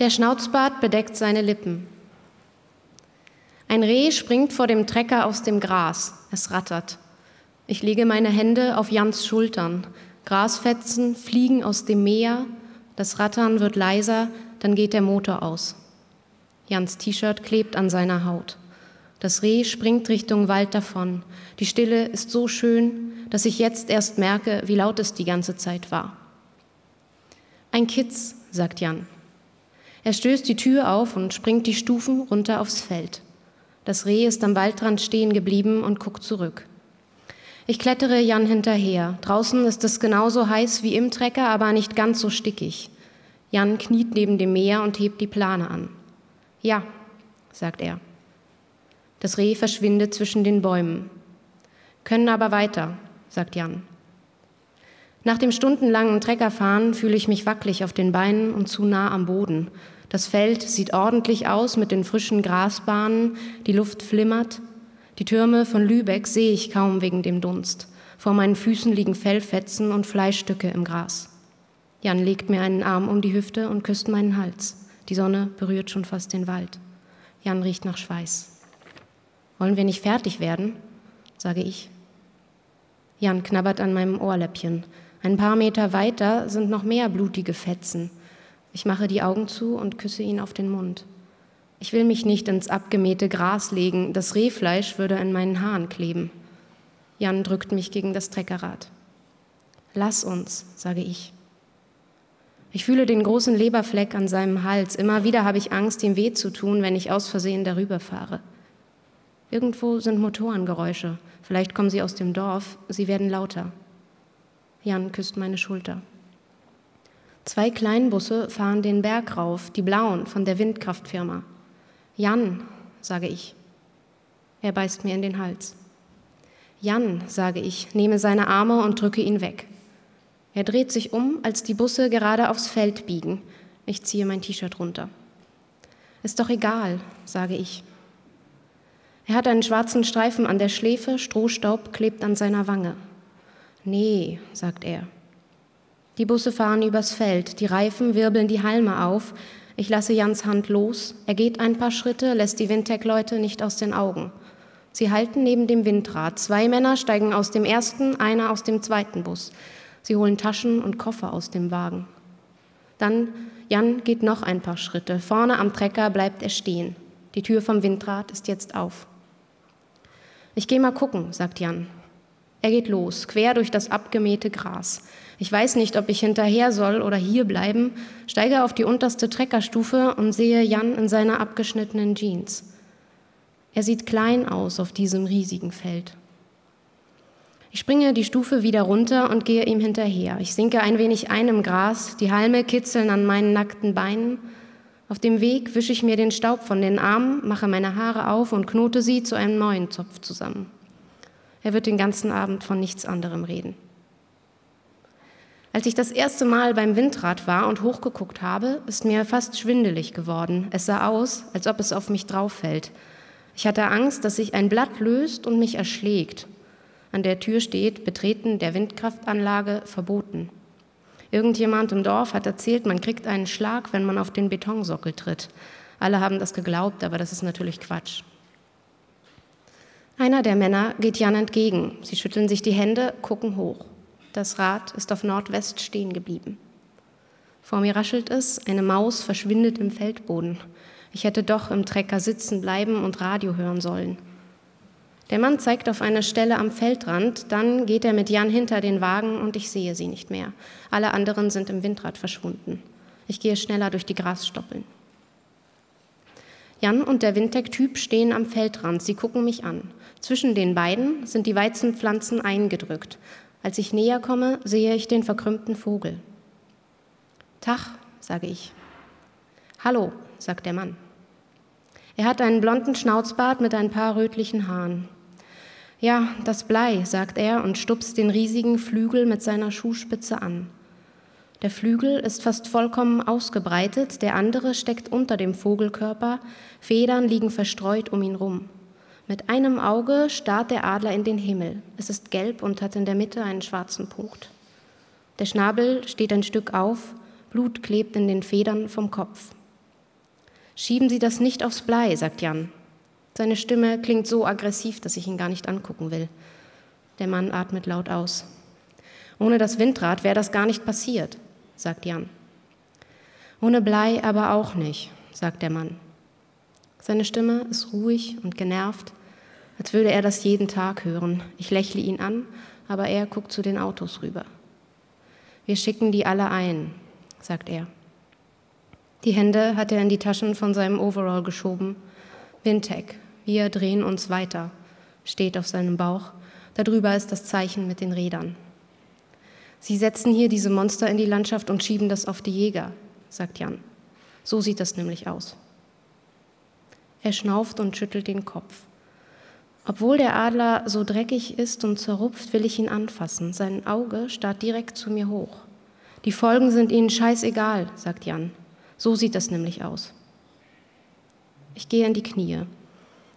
Der Schnauzbart bedeckt seine Lippen. Ein Reh springt vor dem Trecker aus dem Gras. Es rattert. Ich lege meine Hände auf Jans Schultern. Grasfetzen fliegen aus dem Meer. Das Rattern wird leiser, dann geht der Motor aus. Jans T-Shirt klebt an seiner Haut. Das Reh springt Richtung Wald davon. Die Stille ist so schön, dass ich jetzt erst merke, wie laut es die ganze Zeit war. Ein Kitz, sagt Jan. Er stößt die Tür auf und springt die Stufen runter aufs Feld. Das Reh ist am Waldrand stehen geblieben und guckt zurück. Ich klettere Jan hinterher. Draußen ist es genauso heiß wie im Trecker, aber nicht ganz so stickig. Jan kniet neben dem Meer und hebt die Plane an. Ja, sagt er. Das Reh verschwindet zwischen den Bäumen. Können aber weiter, sagt Jan. Nach dem stundenlangen Treckerfahren fühle ich mich wackelig auf den Beinen und zu nah am Boden. Das Feld sieht ordentlich aus mit den frischen Grasbahnen, die Luft flimmert. Die Türme von Lübeck sehe ich kaum wegen dem Dunst. Vor meinen Füßen liegen Fellfetzen und Fleischstücke im Gras. Jan legt mir einen Arm um die Hüfte und küsst meinen Hals. Die Sonne berührt schon fast den Wald. Jan riecht nach Schweiß. Wollen wir nicht fertig werden? sage ich. Jan knabbert an meinem Ohrläppchen. Ein paar Meter weiter sind noch mehr blutige Fetzen. Ich mache die Augen zu und küsse ihn auf den Mund. Ich will mich nicht ins abgemähte Gras legen, das Rehfleisch würde in meinen Haaren kleben. Jan drückt mich gegen das Treckerrad. Lass uns, sage ich. Ich fühle den großen Leberfleck an seinem Hals. Immer wieder habe ich Angst, ihm weh zu tun, wenn ich aus Versehen darüber fahre. Irgendwo sind Motorengeräusche. Vielleicht kommen sie aus dem Dorf. Sie werden lauter. Jan küsst meine Schulter. Zwei Kleinbusse fahren den Berg rauf, die blauen von der Windkraftfirma. Jan, sage ich. Er beißt mir in den Hals. Jan, sage ich, nehme seine Arme und drücke ihn weg. Er dreht sich um, als die Busse gerade aufs Feld biegen. Ich ziehe mein T-Shirt runter. Ist doch egal, sage ich. Er hat einen schwarzen Streifen an der Schläfe, Strohstaub klebt an seiner Wange. Nee, sagt er. Die Busse fahren übers Feld, die Reifen wirbeln die Halme auf. Ich lasse Jans Hand los. Er geht ein paar Schritte, lässt die Windtech-Leute nicht aus den Augen. Sie halten neben dem Windrad. Zwei Männer steigen aus dem ersten, einer aus dem zweiten Bus. Sie holen Taschen und Koffer aus dem Wagen. Dann, Jan geht noch ein paar Schritte. Vorne am Trecker bleibt er stehen. Die Tür vom Windrad ist jetzt auf. Ich gehe mal gucken, sagt Jan. Er geht los, quer durch das abgemähte Gras. Ich weiß nicht, ob ich hinterher soll oder hier bleiben, steige auf die unterste Treckerstufe und sehe Jan in seiner abgeschnittenen Jeans. Er sieht klein aus auf diesem riesigen Feld. Ich springe die Stufe wieder runter und gehe ihm hinterher. Ich sinke ein wenig ein im Gras, die Halme kitzeln an meinen nackten Beinen. Auf dem Weg wische ich mir den Staub von den Armen, mache meine Haare auf und knote sie zu einem neuen Zopf zusammen. Er wird den ganzen Abend von nichts anderem reden. Als ich das erste Mal beim Windrad war und hochgeguckt habe, ist mir fast schwindelig geworden. Es sah aus, als ob es auf mich drauffällt. Ich hatte Angst, dass sich ein Blatt löst und mich erschlägt. An der Tür steht Betreten der Windkraftanlage verboten. Irgendjemand im Dorf hat erzählt, man kriegt einen Schlag, wenn man auf den Betonsockel tritt. Alle haben das geglaubt, aber das ist natürlich Quatsch. Einer der Männer geht Jan entgegen. Sie schütteln sich die Hände, gucken hoch. Das Rad ist auf Nordwest stehen geblieben. Vor mir raschelt es, eine Maus verschwindet im Feldboden. Ich hätte doch im Trecker sitzen bleiben und Radio hören sollen. Der Mann zeigt auf eine Stelle am Feldrand, dann geht er mit Jan hinter den Wagen und ich sehe sie nicht mehr. Alle anderen sind im Windrad verschwunden. Ich gehe schneller durch die Grasstoppeln. Jan und der Windtech-Typ stehen am Feldrand. Sie gucken mich an. Zwischen den beiden sind die Weizenpflanzen eingedrückt. Als ich näher komme, sehe ich den verkrümmten Vogel. Tach, sage ich. Hallo, sagt der Mann. Er hat einen blonden Schnauzbart mit ein paar rötlichen Haaren. Ja, das Blei, sagt er und stupst den riesigen Flügel mit seiner Schuhspitze an. Der Flügel ist fast vollkommen ausgebreitet, der andere steckt unter dem Vogelkörper, Federn liegen verstreut um ihn rum. Mit einem Auge starrt der Adler in den Himmel. Es ist gelb und hat in der Mitte einen schwarzen Punkt. Der Schnabel steht ein Stück auf, Blut klebt in den Federn vom Kopf. Schieben Sie das nicht aufs Blei, sagt Jan. Seine Stimme klingt so aggressiv, dass ich ihn gar nicht angucken will. Der Mann atmet laut aus. Ohne das Windrad wäre das gar nicht passiert, sagt Jan. Ohne Blei aber auch nicht, sagt der Mann. Seine Stimme ist ruhig und genervt, als würde er das jeden Tag hören. Ich lächle ihn an, aber er guckt zu den Autos rüber. Wir schicken die alle ein, sagt er. Die Hände hat er in die Taschen von seinem Overall geschoben. Wintec, wir drehen uns weiter, steht auf seinem Bauch. Darüber ist das Zeichen mit den Rädern. Sie setzen hier diese Monster in die Landschaft und schieben das auf die Jäger, sagt Jan. So sieht das nämlich aus. Er schnauft und schüttelt den Kopf. Obwohl der Adler so dreckig ist und zerrupft, will ich ihn anfassen. Sein Auge starrt direkt zu mir hoch. Die Folgen sind ihnen scheißegal, sagt Jan. So sieht das nämlich aus. Ich gehe in die Knie.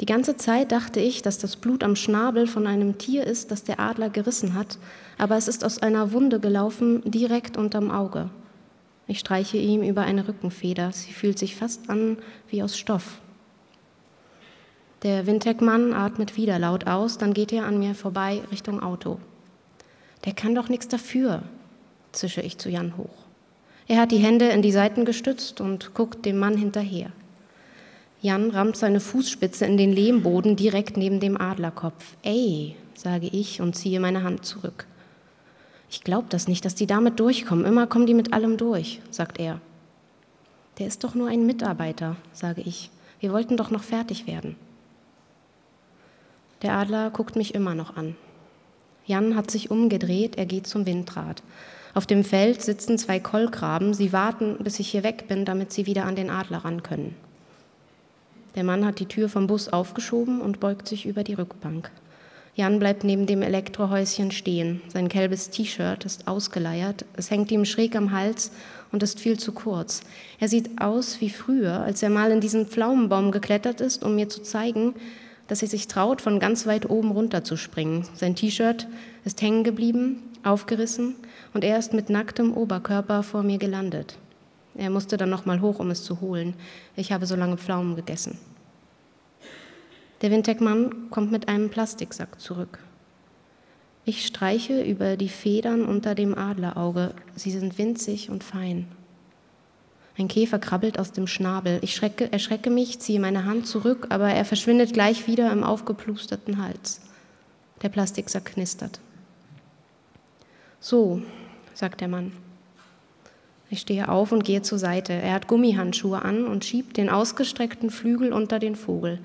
Die ganze Zeit dachte ich, dass das Blut am Schnabel von einem Tier ist, das der Adler gerissen hat, aber es ist aus einer Wunde gelaufen, direkt unterm Auge. Ich streiche ihm über eine Rückenfeder. Sie fühlt sich fast an wie aus Stoff. Der Windheckmann atmet wieder laut aus, dann geht er an mir vorbei Richtung Auto. Der kann doch nichts dafür, zische ich zu Jan hoch. Er hat die Hände in die Seiten gestützt und guckt dem Mann hinterher. Jan rammt seine Fußspitze in den Lehmboden direkt neben dem Adlerkopf. Ey, sage ich und ziehe meine Hand zurück. Ich glaube das nicht, dass die damit durchkommen. Immer kommen die mit allem durch, sagt er. Der ist doch nur ein Mitarbeiter, sage ich. Wir wollten doch noch fertig werden. Der Adler guckt mich immer noch an. Jan hat sich umgedreht, er geht zum Windrad. Auf dem Feld sitzen zwei Kolkraben, sie warten, bis ich hier weg bin, damit sie wieder an den Adler ran können. Der Mann hat die Tür vom Bus aufgeschoben und beugt sich über die Rückbank. Jan bleibt neben dem Elektrohäuschen stehen. Sein gelbes T-Shirt ist ausgeleiert, es hängt ihm schräg am Hals und ist viel zu kurz. Er sieht aus wie früher, als er mal in diesen Pflaumenbaum geklettert ist, um mir zu zeigen, dass er sich traut, von ganz weit oben runter zu springen. Sein T-Shirt ist hängen geblieben, aufgerissen und er ist mit nacktem Oberkörper vor mir gelandet. Er musste dann noch mal hoch, um es zu holen. Ich habe so lange Pflaumen gegessen. Der Windheckmann kommt mit einem Plastiksack zurück. Ich streiche über die Federn unter dem Adlerauge. Sie sind winzig und fein. Ein Käfer krabbelt aus dem Schnabel. Ich schrecke, erschrecke mich, ziehe meine Hand zurück, aber er verschwindet gleich wieder im aufgeplusterten Hals. Der Plastiksack knistert. So, sagt der Mann. Ich stehe auf und gehe zur Seite. Er hat Gummihandschuhe an und schiebt den ausgestreckten Flügel unter den Vogel.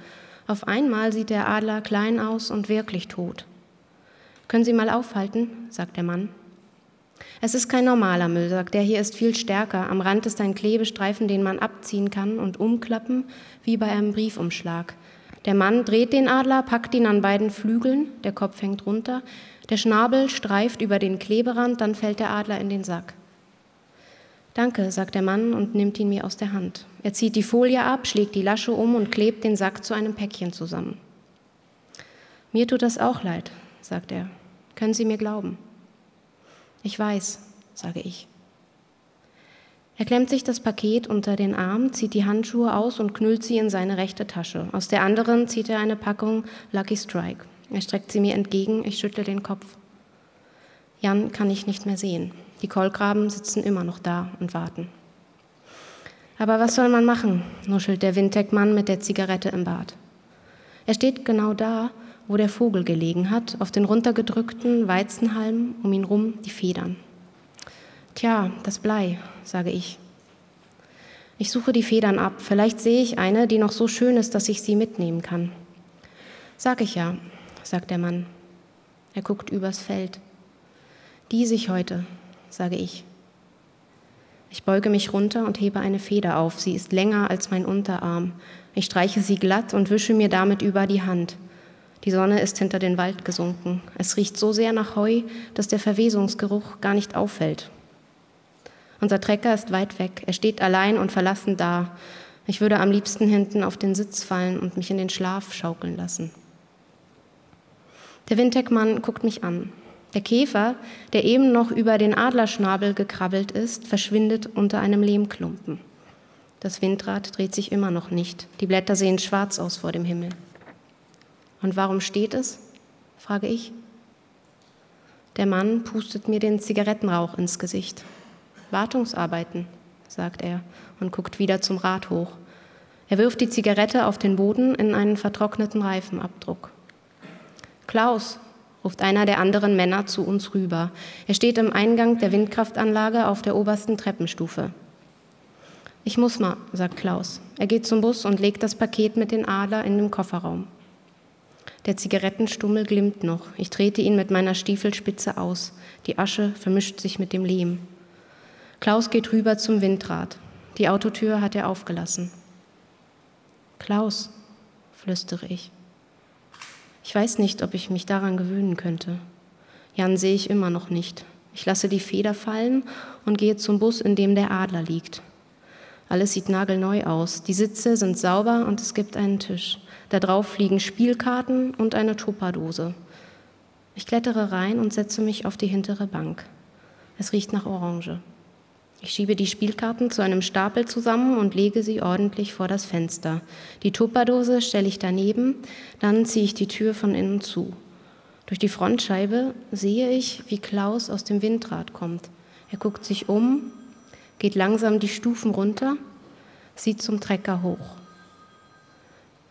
Auf einmal sieht der Adler klein aus und wirklich tot. Können Sie mal aufhalten, sagt der Mann. Es ist kein normaler Müllsack, der hier ist viel stärker. Am Rand ist ein Klebestreifen, den man abziehen kann und umklappen, wie bei einem Briefumschlag. Der Mann dreht den Adler, packt ihn an beiden Flügeln, der Kopf hängt runter, der Schnabel streift über den Kleberand, dann fällt der Adler in den Sack. Danke, sagt der Mann und nimmt ihn mir aus der Hand. Er zieht die Folie ab, schlägt die Lasche um und klebt den Sack zu einem Päckchen zusammen. Mir tut das auch leid, sagt er. Können Sie mir glauben? Ich weiß, sage ich. Er klemmt sich das Paket unter den Arm, zieht die Handschuhe aus und knüllt sie in seine rechte Tasche. Aus der anderen zieht er eine Packung Lucky Strike. Er streckt sie mir entgegen, ich schüttle den Kopf. Jan kann ich nicht mehr sehen. Die Kolkraben sitzen immer noch da und warten. Aber was soll man machen? nuschelt der Windteckmann mit der Zigarette im Bart. Er steht genau da, wo der Vogel gelegen hat, auf den runtergedrückten Weizenhalmen, um ihn rum die Federn. Tja, das Blei, sage ich. Ich suche die Federn ab. Vielleicht sehe ich eine, die noch so schön ist, dass ich sie mitnehmen kann. Sag ich ja, sagt der Mann. Er guckt übers Feld. Die sich heute, sage ich. Ich beuge mich runter und hebe eine Feder auf. Sie ist länger als mein Unterarm. Ich streiche sie glatt und wische mir damit über die Hand. Die Sonne ist hinter den Wald gesunken. Es riecht so sehr nach Heu, dass der Verwesungsgeruch gar nicht auffällt. Unser Trecker ist weit weg. Er steht allein und verlassen da. Ich würde am liebsten hinten auf den Sitz fallen und mich in den Schlaf schaukeln lassen. Der Windheckmann guckt mich an. Der Käfer, der eben noch über den Adlerschnabel gekrabbelt ist, verschwindet unter einem Lehmklumpen. Das Windrad dreht sich immer noch nicht. Die Blätter sehen schwarz aus vor dem Himmel. Und warum steht es? frage ich. Der Mann pustet mir den Zigarettenrauch ins Gesicht. Wartungsarbeiten, sagt er und guckt wieder zum Rad hoch. Er wirft die Zigarette auf den Boden in einen vertrockneten Reifenabdruck. Klaus, ruft einer der anderen Männer zu uns rüber. Er steht im Eingang der Windkraftanlage auf der obersten Treppenstufe. Ich muss mal, sagt Klaus. Er geht zum Bus und legt das Paket mit den Adler in den Kofferraum. Der Zigarettenstummel glimmt noch. Ich trete ihn mit meiner Stiefelspitze aus. Die Asche vermischt sich mit dem Lehm. Klaus geht rüber zum Windrad. Die Autotür hat er aufgelassen. Klaus, flüstere ich. Ich weiß nicht, ob ich mich daran gewöhnen könnte. Jan sehe ich immer noch nicht. Ich lasse die Feder fallen und gehe zum Bus, in dem der Adler liegt. Alles sieht nagelneu aus. Die Sitze sind sauber und es gibt einen Tisch. Da drauf liegen Spielkarten und eine Tupperdose. Ich klettere rein und setze mich auf die hintere Bank. Es riecht nach Orange. Ich schiebe die Spielkarten zu einem Stapel zusammen und lege sie ordentlich vor das Fenster. Die Tupperdose stelle ich daneben, dann ziehe ich die Tür von innen zu. Durch die Frontscheibe sehe ich, wie Klaus aus dem Windrad kommt. Er guckt sich um geht langsam die Stufen runter, sieht zum Trecker hoch.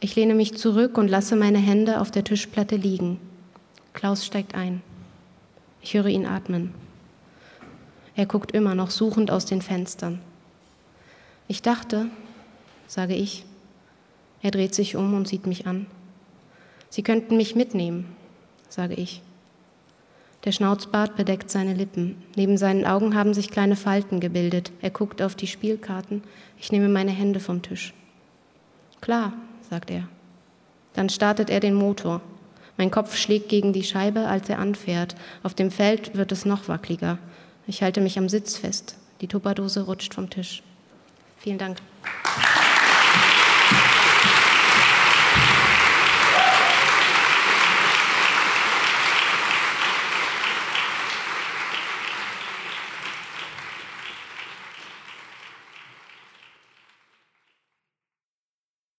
Ich lehne mich zurück und lasse meine Hände auf der Tischplatte liegen. Klaus steigt ein. Ich höre ihn atmen. Er guckt immer noch suchend aus den Fenstern. Ich dachte, sage ich. Er dreht sich um und sieht mich an. Sie könnten mich mitnehmen, sage ich. Der Schnauzbart bedeckt seine Lippen. Neben seinen Augen haben sich kleine Falten gebildet. Er guckt auf die Spielkarten. Ich nehme meine Hände vom Tisch. Klar, sagt er. Dann startet er den Motor. Mein Kopf schlägt gegen die Scheibe, als er anfährt. Auf dem Feld wird es noch wackeliger. Ich halte mich am Sitz fest. Die Tupperdose rutscht vom Tisch. Vielen Dank.